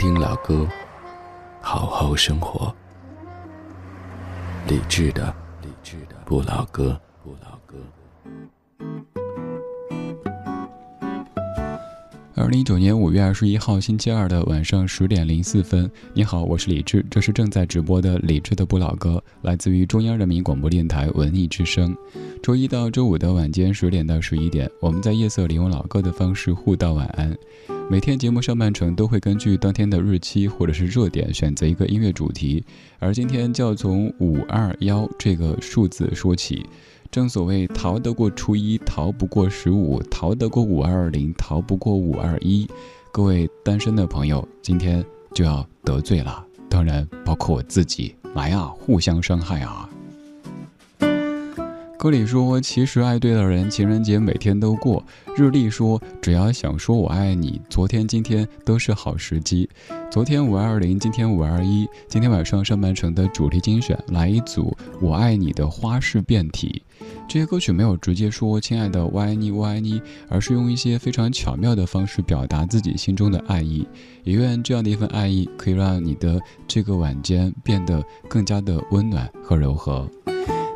听老歌，好好生活。理智的，理智的不老歌，不老歌。二零一九年五月二十一号星期二的晚上十点零四分，你好，我是李志，这是正在直播的李智的不老歌，来自于中央人民广播电台文艺之声。周一到周五的晚间十点到十一点，我们在夜色里用老歌的方式互道晚安。每天节目上半程都会根据当天的日期或者是热点选择一个音乐主题，而今天就要从五二幺这个数字说起。正所谓逃得过初一，逃不过十五，逃得过五二零，逃不过五二一。各位单身的朋友，今天就要得罪了，当然包括我自己。来啊，互相伤害啊！歌里说，其实爱对了人，情人节每天都过。日历说，只要想说我爱你，昨天、今天都是好时机。昨天五二零，今天五二一。今天晚上上半程的主题精选，来一组我爱你的花式变体。这些歌曲没有直接说“亲爱的，我爱你，我爱你”，而是用一些非常巧妙的方式表达自己心中的爱意。也愿这样的一份爱意，可以让你的这个晚间变得更加的温暖和柔和。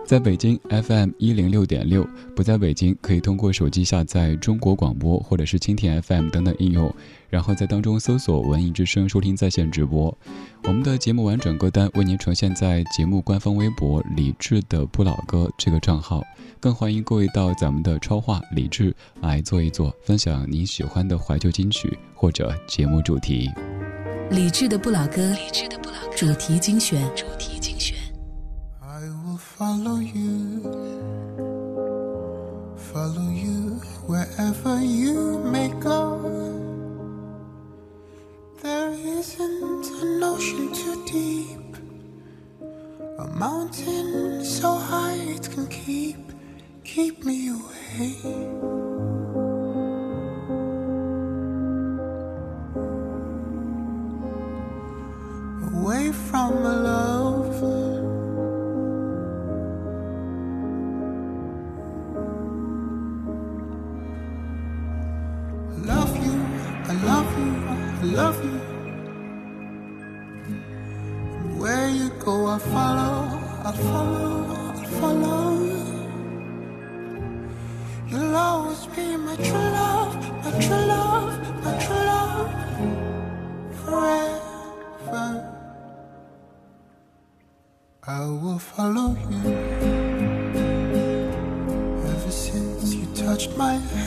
在北京 FM 一零六点六，不在北京可以通过手机下载中国广播或者是蜻蜓 FM 等等应用，然后在当中搜索“文艺之声”收听在线直播。我们的节目完整歌单为您呈现在节目官方微博“李智的不老歌”这个账号，更欢迎各位到咱们的超话“李智”来坐一坐，分享你喜欢的怀旧金曲或者节目主题。李智的不老歌，李智的不老歌主题精选主题精选。Follow you, follow you wherever you may go. There isn't an ocean too deep, a mountain so high it can keep, keep me away. Away from love love you. And where you go, I follow, I follow, I follow. You'll always be my true love, my true love, my true love. Forever. I will follow you. Ever since you touched my hand,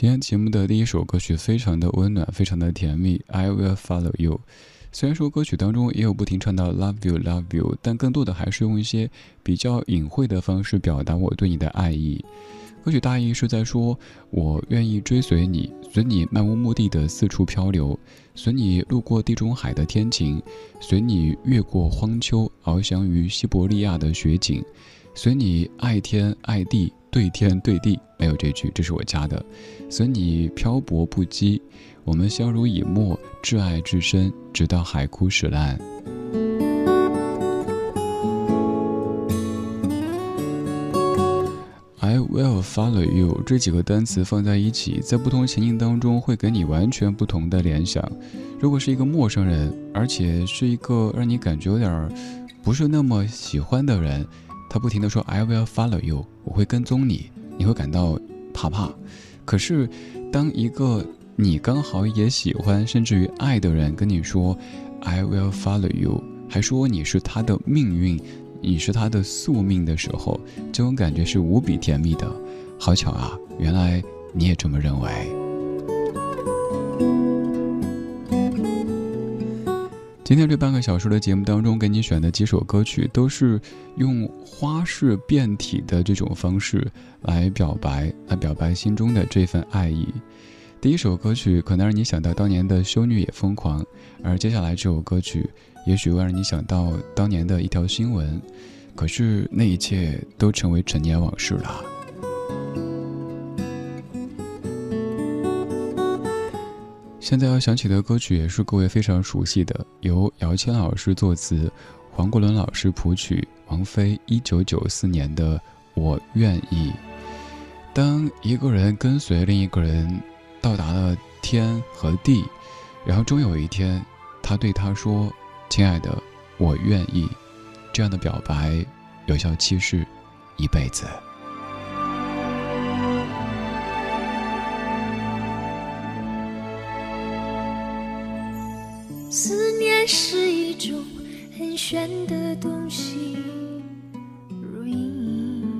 今天节目的第一首歌曲非常的温暖，非常的甜蜜，《I Will Follow You》。虽然说歌曲当中也有不停唱到 love you love you，但更多的还是用一些比较隐晦的方式表达我对你的爱意。歌曲大意是在说，我愿意追随你，随你漫无目的的四处漂流，随你路过地中海的天晴，随你越过荒丘，翱翔于西伯利亚的雪景，随你爱天爱地，对天对地。没有这句，这是我加的。随你漂泊不羁，我们相濡以沫，挚爱至深，直到海枯石烂。I will follow you 这几个单词放在一起，在不同情境当中会给你完全不同的联想。如果是一个陌生人，而且是一个让你感觉有点不是那么喜欢的人，他不停的说 I will follow you，我会跟踪你，你会感到怕怕。可是，当一个你刚好也喜欢甚至于爱的人跟你说 I will follow you，还说你是他的命运。你是他的宿命的时候，这种感觉是无比甜蜜的。好巧啊，原来你也这么认为。今天这半个小时的节目当中，给你选的几首歌曲，都是用花式变体的这种方式来表白，来表白心中的这份爱意。第一首歌曲可能让你想到当年的《修女也疯狂》，而接下来这首歌曲。也许会让你想到当年的一条新闻，可是那一切都成为陈年往事了。现在要响起的歌曲也是各位非常熟悉的，由姚谦老师作词，黄国伦老师谱曲，王菲一九九四年的《我愿意》。当一个人跟随另一个人到达了天和地，然后终有一天，他对他说。亲爱的，我愿意。这样的表白有效期是一辈子。是一种很玄的东西如影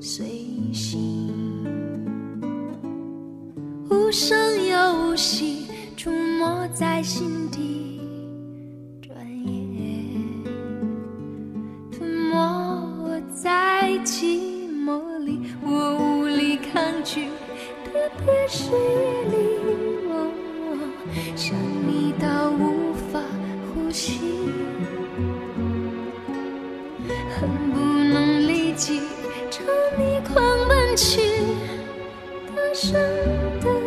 随形无声又无息出没在心底转眼吞没我在寂寞里我无力抗拒特别是夜里。想你到无法呼吸，恨不能立即朝你狂奔去，大声的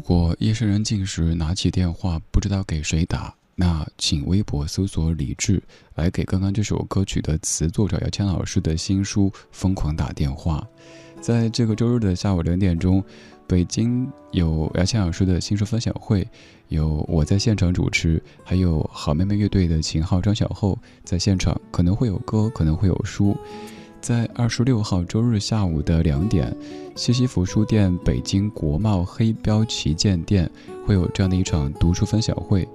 如果夜深人静时拿起电话不知道给谁打，那请微博搜索李志，来给刚刚这首歌曲的词作者姚谦老师的新书《疯狂打电话》。在这个周日的下午两点钟，北京有姚谦老师的新书分享会，有我在现场主持，还有好妹妹乐队的秦昊、张小厚在现场，可能会有歌，可能会有书。在二十六号周日下午的两点，西西弗书店北京国贸黑标旗舰店会有这样的一场读书分享会。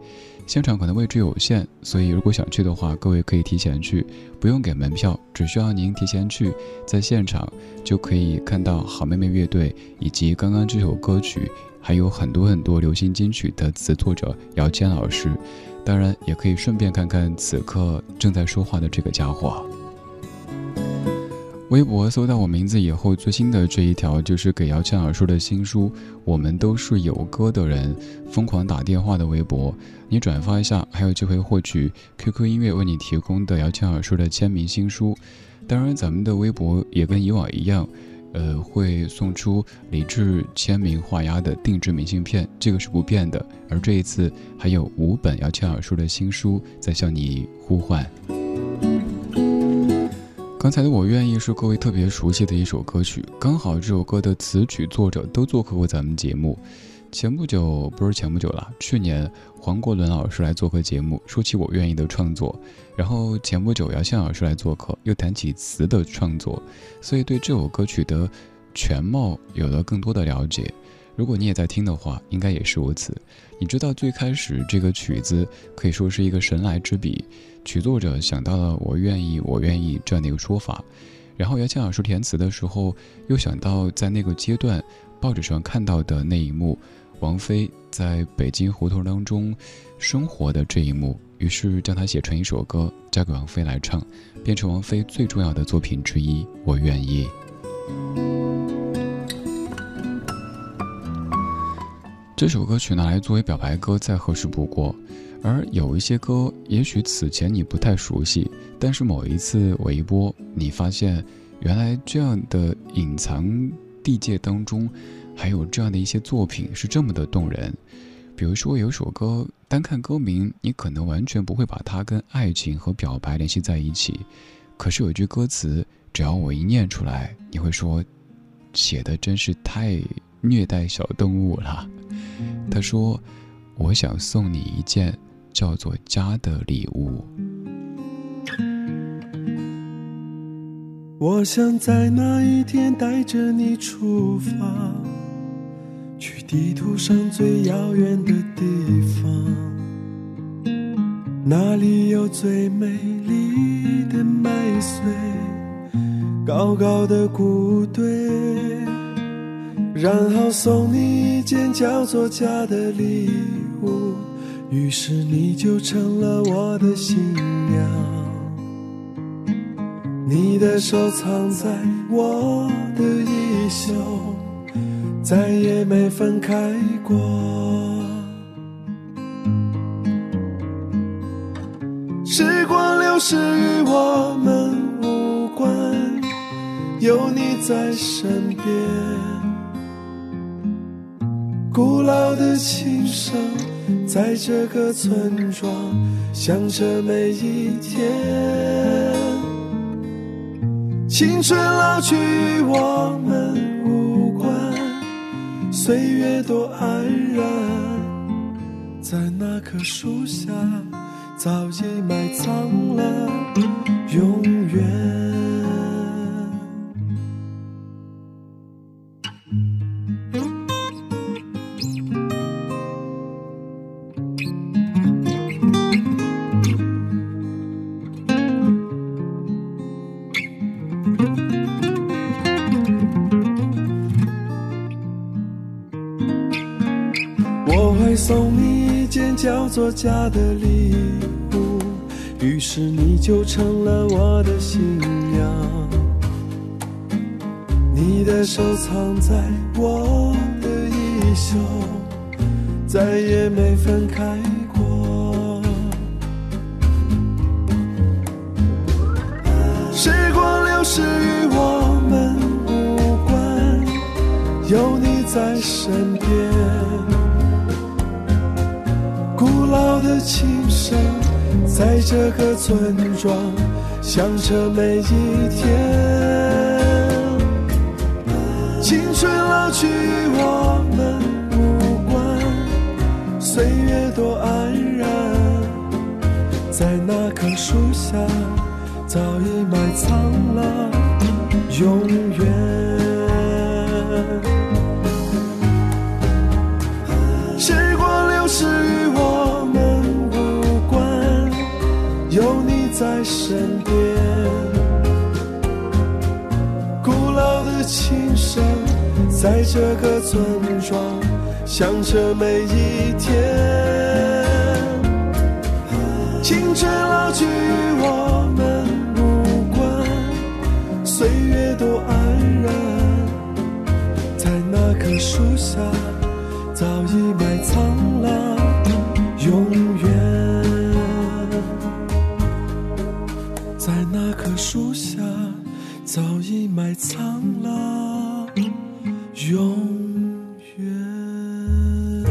现场可能位置有限，所以如果想去的话，各位可以提前去，不用给门票，只需要您提前去，在现场就可以看到好妹妹乐队以及刚刚这首歌曲，还有很多很多流行金曲的词作者姚谦老师。当然，也可以顺便看看此刻正在说话的这个家伙。微博搜到我名字以后，最新的这一条就是给姚谦老师的新书《我们都是有歌的人》，疯狂打电话的微博，你转发一下，还有机会获取 QQ 音乐为你提供的姚谦老师的签名新书。当然，咱们的微博也跟以往一样，呃，会送出李志签名画押的定制明信片，这个是不变的。而这一次还有五本姚谦老师的新书在向你呼唤。刚才的我愿意是各位特别熟悉的一首歌曲，刚好这首歌的词曲作者都做客过咱们节目。前不久不是前不久了，去年黄国伦老师来做客节目，说起我愿意的创作，然后前不久姚谦老师来做客，又谈起词的创作，所以对这首歌曲的全貌有了更多的了解。如果你也在听的话，应该也是如此。你知道最开始这个曲子可以说是一个神来之笔，曲作者想到了“我愿意，我愿意”这样的一个说法，然后姚谦老师填词的时候又想到在那个阶段报纸上看到的那一幕，王菲在北京胡同当中生活的这一幕，于是将它写成一首歌，交给王菲来唱，变成王菲最重要的作品之一。我愿意。这首歌曲拿来作为表白歌再合适不过，而有一些歌，也许此前你不太熟悉，但是某一次我一播，你发现原来这样的隐藏地界当中，还有这样的一些作品是这么的动人。比如说有首歌，单看歌名，你可能完全不会把它跟爱情和表白联系在一起，可是有句歌词，只要我一念出来，你会说，写的真是太虐待小动物了。他说：“我想送你一件叫做家的礼物。我想在那一天带着你出发，去地图上最遥远的地方，那里有最美丽的麦穗，高高的谷堆。”然后送你一件叫做家的礼物，于是你就成了我的新娘。你的手藏在我的衣袖，再也没分开过。时光流逝与我们无关，有你在身边。古老的琴声在这个村庄想着每一天，青春老去与我们无关，岁月多安然，在那棵树下早已埋藏了永远。家的礼物，于是你就成了我的新娘。你的手藏在我的衣袖，再也没分开过。时光流逝与我们无关，有你在身边。老的琴声在这个村庄响彻每一天。青春老去与我们无关，岁月多安然，在那棵树下早已埋藏了永远。时光流逝在身边。古老的琴声在这个村庄响彻每一天。青春老去与我们无关，岁月多安然，在那棵树下早已埋藏了树下，早已埋藏了永远。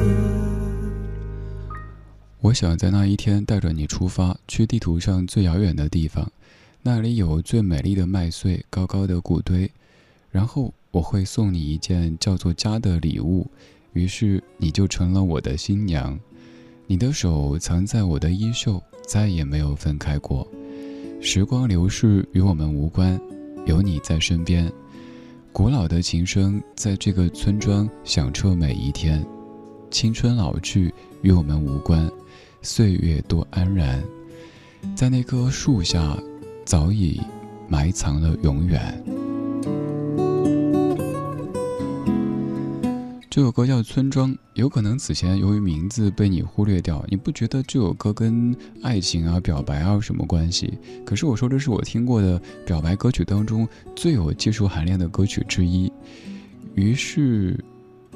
我想在那一天带着你出发，去地图上最遥远的地方，那里有最美丽的麦穗、高高的谷堆。然后我会送你一件叫做家的礼物，于是你就成了我的新娘。你的手藏在我的衣袖，再也没有分开过。时光流逝与我们无关，有你在身边。古老的琴声在这个村庄响彻每一天。青春老去与我们无关，岁月多安然，在那棵树下，早已埋藏了永远。这首歌叫《村庄》，有可能此前由于名字被你忽略掉，你不觉得这首歌跟爱情啊、表白啊有什么关系？可是我说这是我听过的表白歌曲当中最有技术含量的歌曲之一。于是，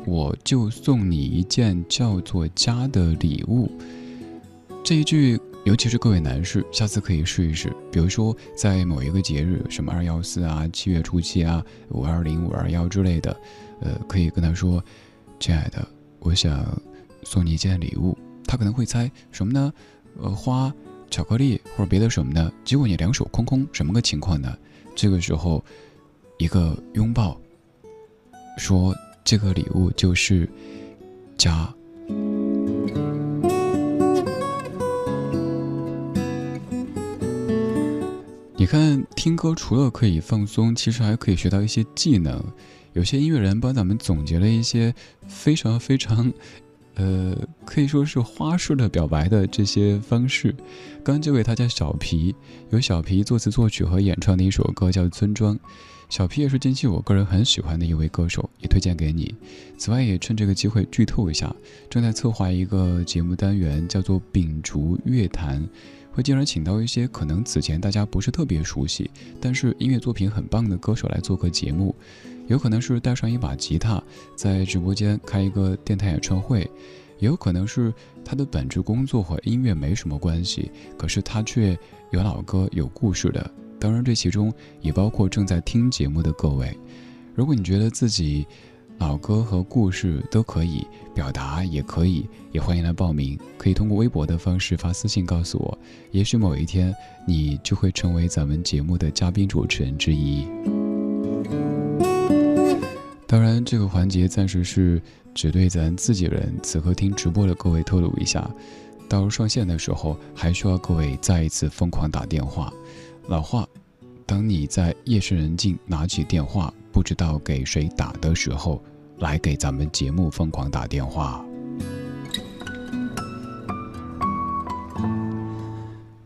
我就送你一件叫做“家”的礼物。这一句，尤其是各位男士，下次可以试一试。比如说，在某一个节日，什么二幺四啊、七月初七啊、五二零、五二幺之类的，呃，可以跟他说。亲爱的，我想送你一件礼物。他可能会猜什么呢？呃，花、巧克力或者别的什么的。结果你两手空空，什么个情况呢？这个时候，一个拥抱，说这个礼物就是家。你看，听歌除了可以放松，其实还可以学到一些技能。有些音乐人帮咱们总结了一些非常非常，呃，可以说是花式的表白的这些方式。刚这位他叫小皮，由小皮作词作曲和演唱的一首歌叫《村庄》。小皮也是近期我个人很喜欢的一位歌手，也推荐给你。此外，也趁这个机会剧透一下，正在策划一个节目单元，叫做《秉烛乐坛》。会经常请到一些可能此前大家不是特别熟悉，但是音乐作品很棒的歌手来做个节目，有可能是带上一把吉他，在直播间开一个电台演唱会，也有可能是他的本职工作和音乐没什么关系，可是他却有老歌有故事的。当然，这其中也包括正在听节目的各位。如果你觉得自己，老歌和故事都可以表达，也可以，也欢迎来报名。可以通过微博的方式发私信告诉我，也许某一天你就会成为咱们节目的嘉宾主持人之一。当然，这个环节暂时是只对咱自己人，此刻听直播的各位透露一下。到上线的时候，还需要各位再一次疯狂打电话。老话，当你在夜深人静拿起电话。不知道给谁打的时候，来给咱们节目疯狂打电话。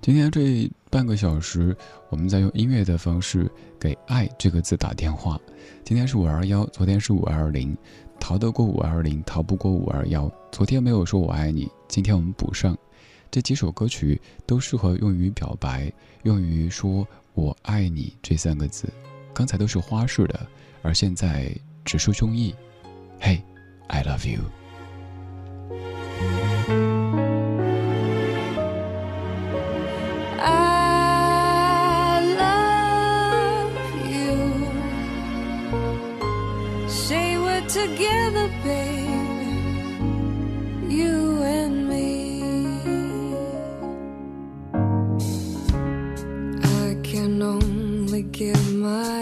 今天这半个小时，我们在用音乐的方式给“爱”这个字打电话。今天是五二幺，昨天是五二零，逃得过五二零，逃不过五二幺。昨天没有说我爱你，今天我们补上。这几首歌曲都适合用于表白，用于说我爱你这三个字。刚才都是花式的，而现在直抒胸臆。嘿，I love you。My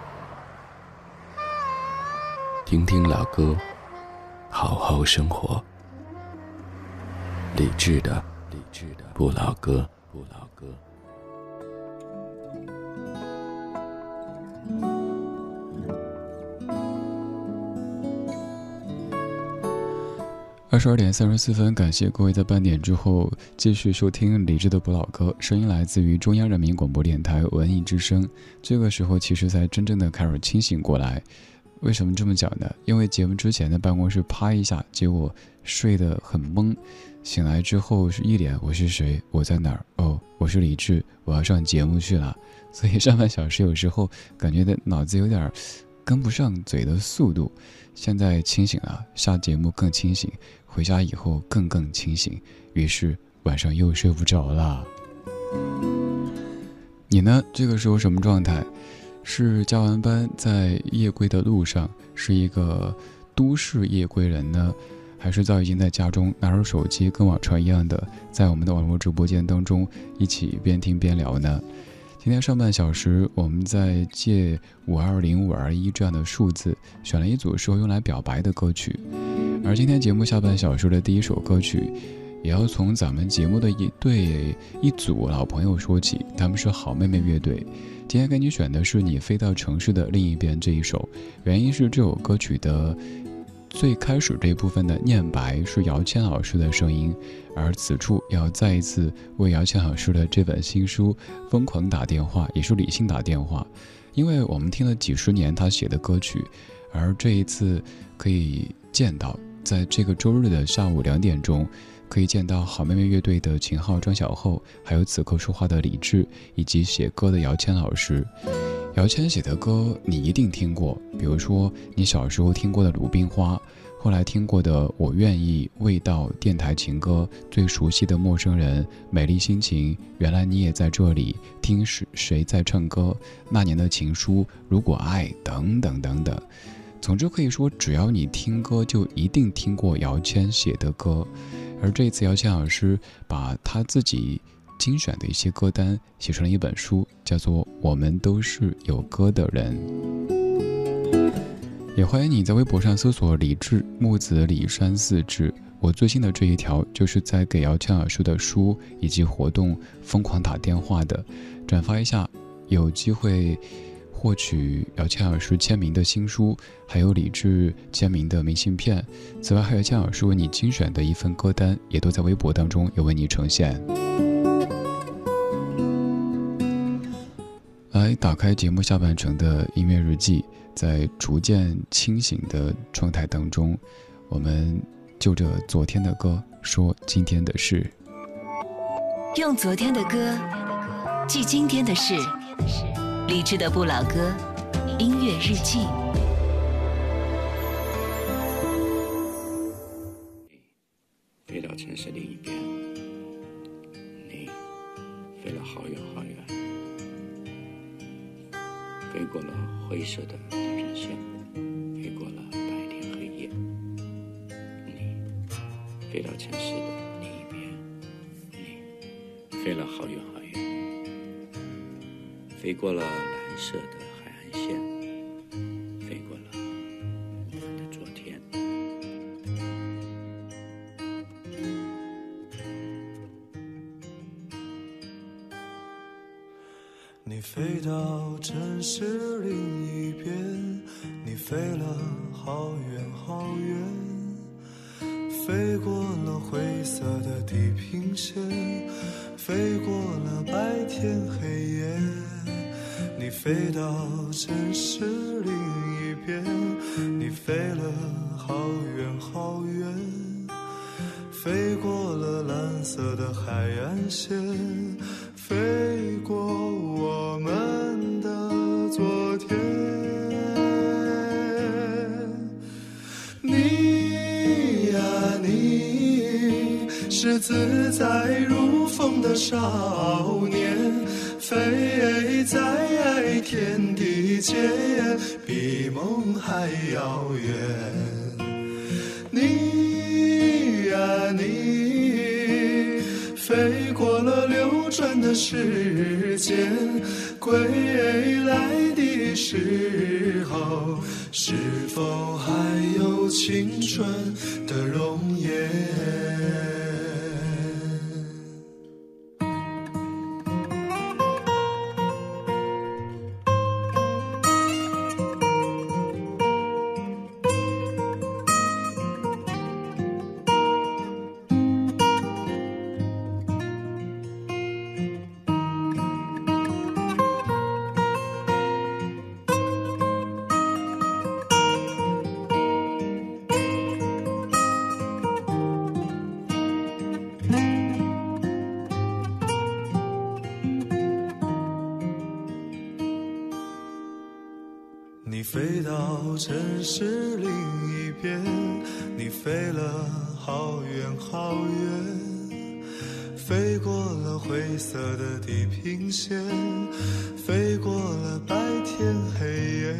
听听老歌，好好生活。理智的，理智的不老歌，不老歌。二十二点三十四分，感谢各位在半点之后继续收听理智的不老歌，声音来自于中央人民广播电台文艺之声。这个时候，其实才真正的开始清醒过来。为什么这么讲呢？因为节目之前的办公室啪一下，结果睡得很懵，醒来之后是一脸我是谁，我在哪儿？哦，我是李志，我要上节目去了。所以上半小时有时候感觉的脑子有点 跟不上嘴的速度。现在清醒了，下节目更清醒，回家以后更更清醒，于是晚上又睡不着了。你呢？这个时候什么状态？是加完班在夜归的路上，是一个都市夜归人呢，还是早已经在家中拿着手机，跟往常一样的在我们的网络直播间当中一起边听边聊呢？今天上半小时，我们在借五二零五二一这样的数字，选了一组适合用来表白的歌曲，而今天节目下半小时的第一首歌曲。也要从咱们节目的一对一组老朋友说起，他们是好妹妹乐队。今天给你选的是《你飞到城市的另一边》这一首，原因是这首歌曲的最开始这部分的念白是姚谦老师的声音，而此处要再一次为姚谦老师的这本新书疯狂打电话，也是理性打电话，因为我们听了几十年他写的歌曲，而这一次可以见到，在这个周日的下午两点钟。可以见到好妹妹乐队的秦昊、张小厚，还有此刻说话的李志，以及写歌的姚谦老师。姚谦写的歌你一定听过，比如说你小时候听过的《鲁冰花》，后来听过的《我愿意》、《味道》、电台情歌、最熟悉的陌生人、美丽心情、原来你也在这里，听是谁在唱歌、那年的情书、如果爱等等等等。总之可以说，只要你听歌，就一定听过姚谦写的歌。而这一次，姚谦老师把他自己精选的一些歌单写成了一本书，叫做《我们都是有歌的人》。也欢迎你在微博上搜索“李志木子李山四志”。我最新的这一条就是在给姚谦老师的书以及活动疯狂打电话的，转发一下，有机会。获取姚谦老师签名的新书，还有李志签名的明信片。此外，还有谦老师为你精选的一份歌单，也都在微博当中有为你呈现。来，打开节目下半程的音乐日记，在逐渐清醒的状态当中，我们就着昨天的歌说今天的事，用昨天的歌记今天的事。理智的不老歌，音乐日记。飞到城市另一边，你飞了好远好远，飞过了灰色的地平线，飞过了白天黑夜。你飞到城市的飞过了蓝色的你，飞过了流转的时间，归来的时候，是否还有青春的容颜？色的地平线，飞过了白天黑夜。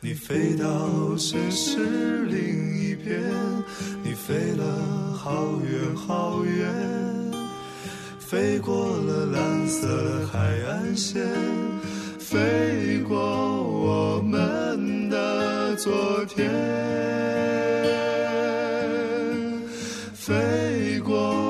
你飞到城市另一边，你飞了好远好远。飞过了蓝色海岸线，飞过我们的昨天，飞过。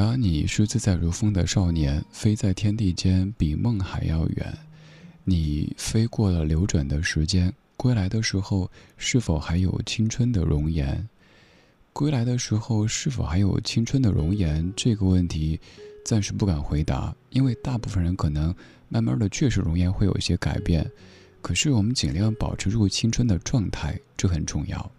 你啊，你是自在如风的少年，飞在天地间，比梦还要远。你飞过了流转的时间，归来的时候，是否还有青春的容颜？归来的时候，是否还有青春的容颜？这个问题，暂时不敢回答，因为大部分人可能慢慢的确实容颜会有一些改变，可是我们尽量保持住青春的状态，这很重要。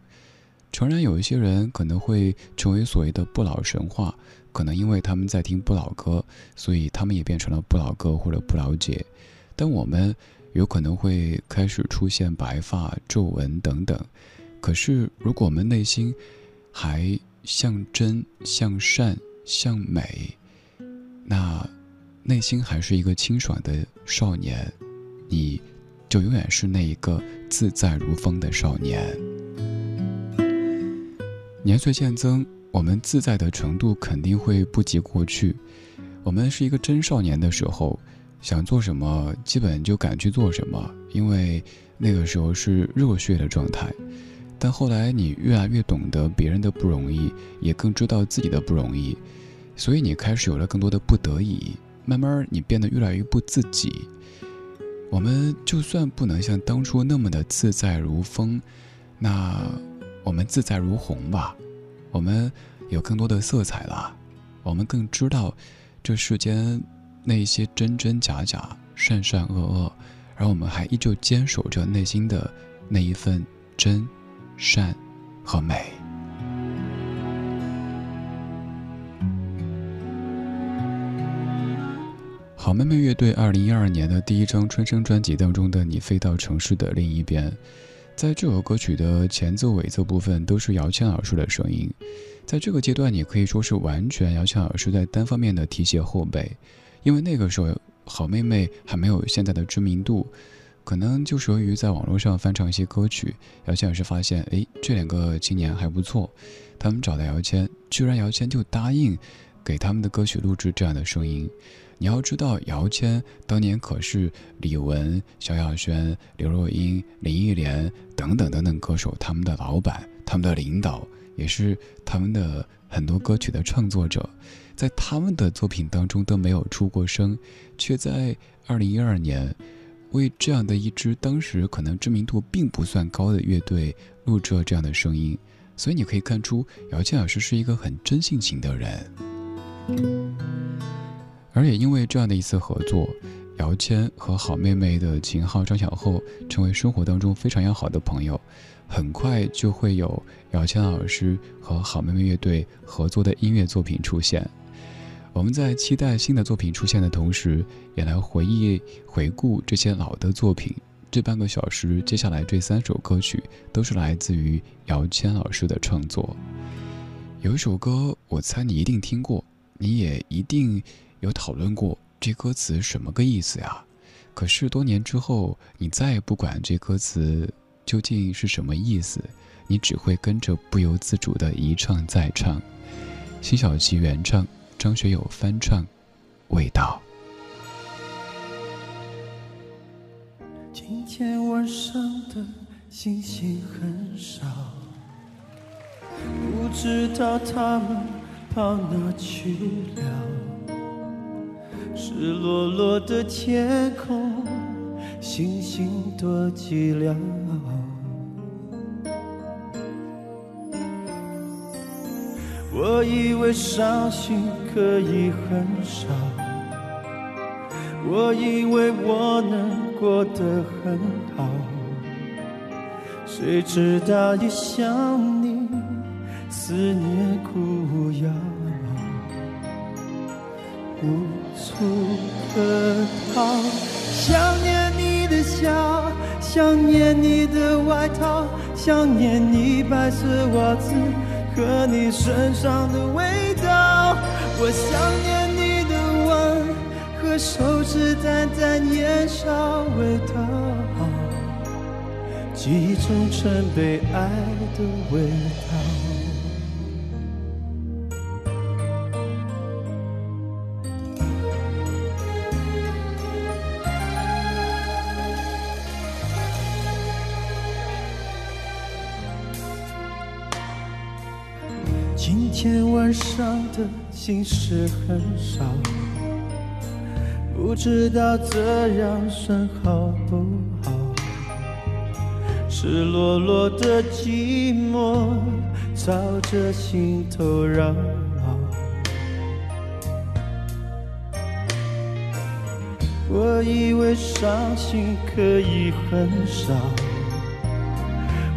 诚然，有一些人可能会成为所谓的不老神话，可能因为他们在听不老歌，所以他们也变成了不老哥或者不老姐。但我们有可能会开始出现白发、皱纹等等。可是，如果我们内心还像真、像善、像美，那内心还是一个清爽的少年，你就永远是那一个自在如风的少年。年岁渐增，我们自在的程度肯定会不及过去。我们是一个真少年的时候，想做什么，基本就敢去做什么，因为那个时候是热血的状态。但后来你越来越懂得别人的不容易，也更知道自己的不容易，所以你开始有了更多的不得已。慢慢，你变得越来越不自己。我们就算不能像当初那么的自在如风，那我们自在如虹吧。我们有更多的色彩了，我们更知道这世间那些真真假假、善善恶恶，而我们还依旧坚守着内心的那一份真、善和美。好妹妹乐队二零一二年的第一张春生专辑当中的《你飞到城市的另一边》，在这首歌曲的前奏、尾奏部分都是姚谦老师的声音。在这个阶段，你可以说是完全姚谦老师在单方面的提携后辈，因为那个时候好妹妹还没有现在的知名度。可能就属于在网络上翻唱一些歌曲，姚谦老师发现，哎，这两个青年还不错，他们找到姚谦，居然姚谦就答应给他们的歌曲录制这样的声音。你要知道，姚谦当年可是李玟、萧亚轩、刘若英、林忆莲等等等等歌手他们的老板，他们的领导，也是他们的很多歌曲的创作者，在他们的作品当中都没有出过声，却在二零一二年。为这样的一支当时可能知名度并不算高的乐队录制了这样的声音，所以你可以看出姚谦老师是一个很真性情的人。而也因为这样的一次合作，姚谦和好妹妹的秦昊、张小厚成为生活当中非常要好的朋友，很快就会有姚谦老师和好妹妹乐队合作的音乐作品出现。我们在期待新的作品出现的同时，也来回忆、回顾这些老的作品。这半个小时，接下来这三首歌曲都是来自于姚谦老师的创作。有一首歌，我猜你一定听过，你也一定有讨论过这歌词什么个意思呀？可是多年之后，你再也不管这歌词究竟是什么意思，你只会跟着不由自主的一唱再唱。辛晓琪原唱。张学友翻唱《味道》。今天晚上的星星很少，不知道他们跑哪去了。湿落落的天空，星星多寂寥。我以为伤心可以很少，我以为我能过得很好，谁知道一想你，思念苦药，无处可逃。想念你的笑，想念你的外套，想念你白色袜子。和你身上的味道，我想念你的吻和手指淡淡烟硝味道，记忆中曾被爱的味道。心事很少，不知道这样算好不好？赤裸裸的寂寞朝着心头绕。我以为伤心可以很少，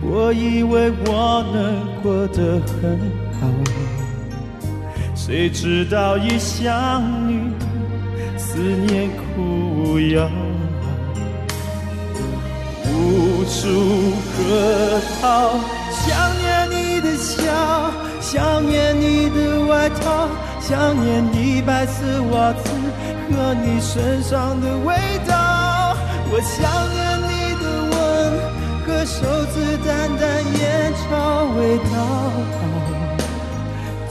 我以为我能过得很好。谁知道一想你，思念苦药，无处可逃。想念你的笑，想念你的外套，想念你白色袜子和你身上的味道。我想念你的吻和手指淡淡烟草味道。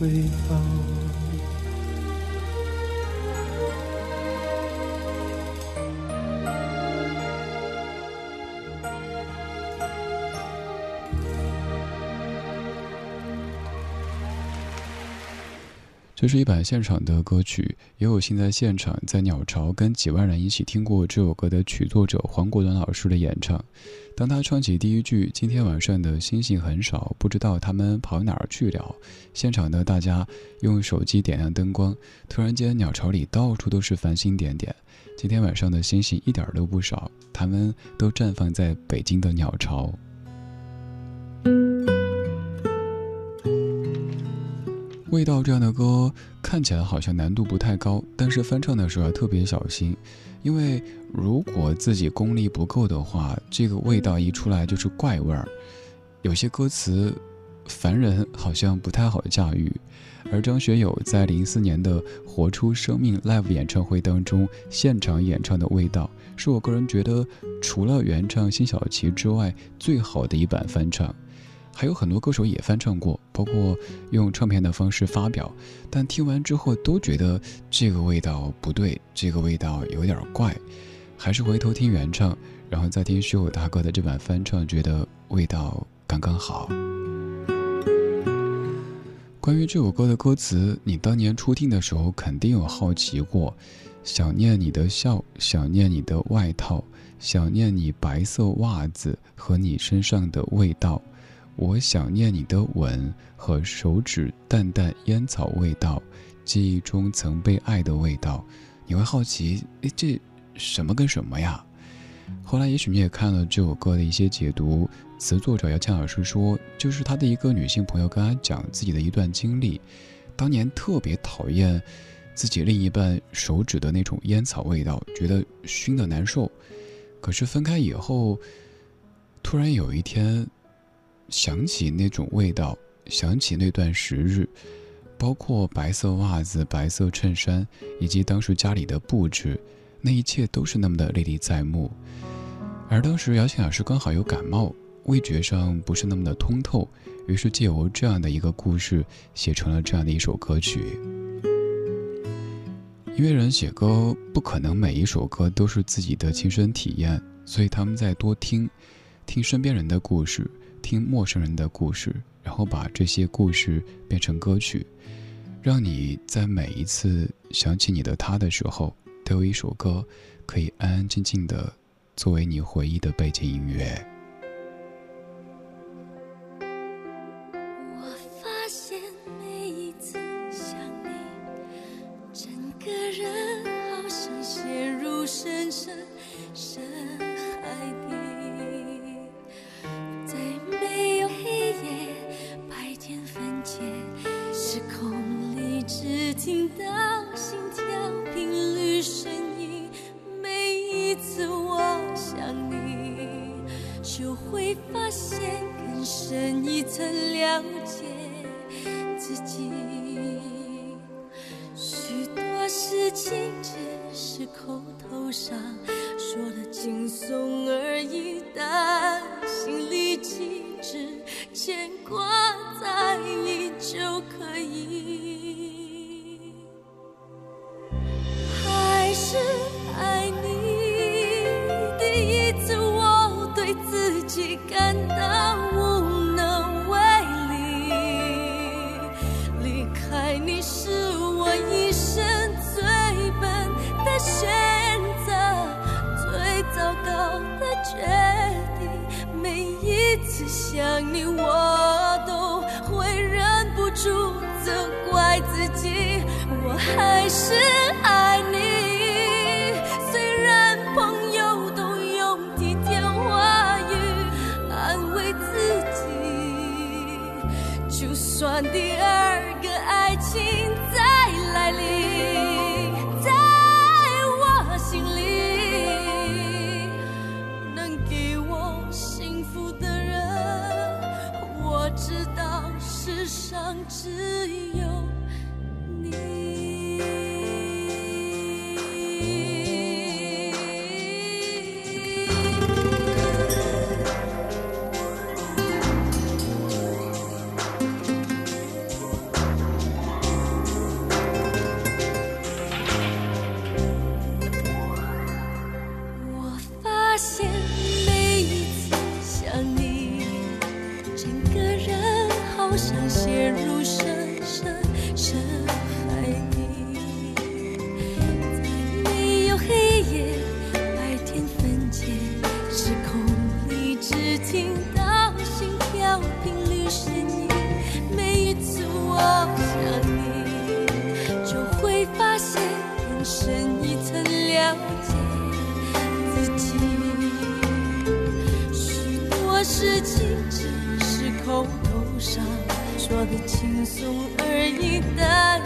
的。味道。这是一版现场的歌曲，也有幸在现场在鸟巢跟几万人一起听过这首歌的曲作者黄国伦老师的演唱。当他唱起第一句“今天晚上的星星很少，不知道他们跑哪儿去了”，现场的大家用手机点亮灯光，突然间鸟巢里到处都是繁星点点。今天晚上的星星一点都不少，他们都绽放在北京的鸟巢。味道这样的歌看起来好像难度不太高，但是翻唱的时候要特别小心，因为如果自己功力不够的话，这个味道一出来就是怪味儿。有些歌词，凡人好像不太好驾驭。而张学友在零四年的《活出生命》Live 演唱会当中现场演唱的味道，是我个人觉得除了原唱辛晓琪之外最好的一版翻唱。还有很多歌手也翻唱过，包括用唱片的方式发表，但听完之后都觉得这个味道不对，这个味道有点怪，还是回头听原唱，然后再听学友大哥的这版翻唱，觉得味道刚刚好。关于这首歌的歌词，你当年初听的时候肯定有好奇过。想念你的笑，想念你的外套，想念你白色袜子和你身上的味道。我想念你的吻和手指淡淡烟草味道，记忆中曾被爱的味道。你会好奇，哎，这什么跟什么呀？后来也许你也看了这首歌的一些解读，词作者姚谦老师说，就是他的一个女性朋友跟他讲自己的一段经历，当年特别讨厌自己另一半手指的那种烟草味道，觉得熏的难受。可是分开以后，突然有一天。想起那种味道，想起那段时日，包括白色袜子、白色衬衫，以及当时家里的布置，那一切都是那么的历历在目。而当时姚庆老师刚好有感冒，味觉上不是那么的通透，于是借由这样的一个故事，写成了这样的一首歌曲。音乐人写歌不可能每一首歌都是自己的亲身体验，所以他们在多听，听身边人的故事。听陌生人的故事，然后把这些故事变成歌曲，让你在每一次想起你的他的时候，都有一首歌可以安安静静的作为你回忆的背景音乐。而一旦心里停止，牵挂在你就可以。还是爱你，第一次我对自己感到无能为力，离开你是我一生最笨的选择。想你我都会忍不住责怪自己。我还是我想陷入深深深说的轻松而已，但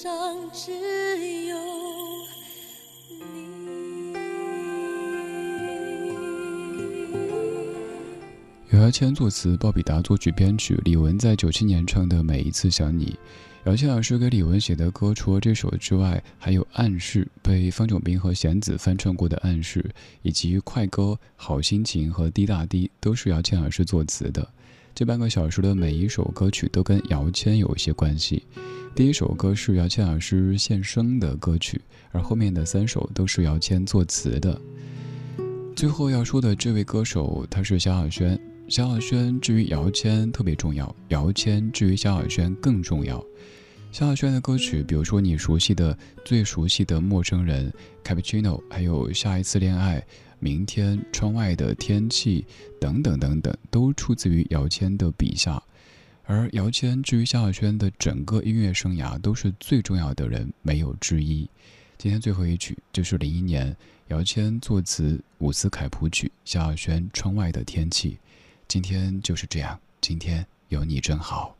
上只有你。姚瑶谦作词，鲍比达作曲编曲，李玟在九七年唱的《每一次想你》。姚谦老师给李玟写的歌，除了这首之外，还有《暗示》被方炯斌和弦子翻唱过的《暗示》，以及快歌《好心情》和《滴答滴》，都是姚谦老师作词的。这半个小时的每一首歌曲都跟姚谦有一些关系。第一首歌是姚谦老师献声的歌曲，而后面的三首都是姚谦作词的。最后要说的这位歌手，他是萧亚轩。萧亚轩至于姚谦特别重要，姚谦至于萧亚轩更重要。萧亚轩的歌曲，比如说你熟悉的、最熟悉的《陌生人》、Cappuccino，还有下一次恋爱、明天、窗外的天气等等等等，都出自于姚谦的笔下。而姚谦至于萧亚轩的整个音乐生涯，都是最重要的人，没有之一。今天最后一曲就是零一年姚谦作词，伍思凯谱曲，萧亚轩《窗外的天气》。今天就是这样，今天有你真好。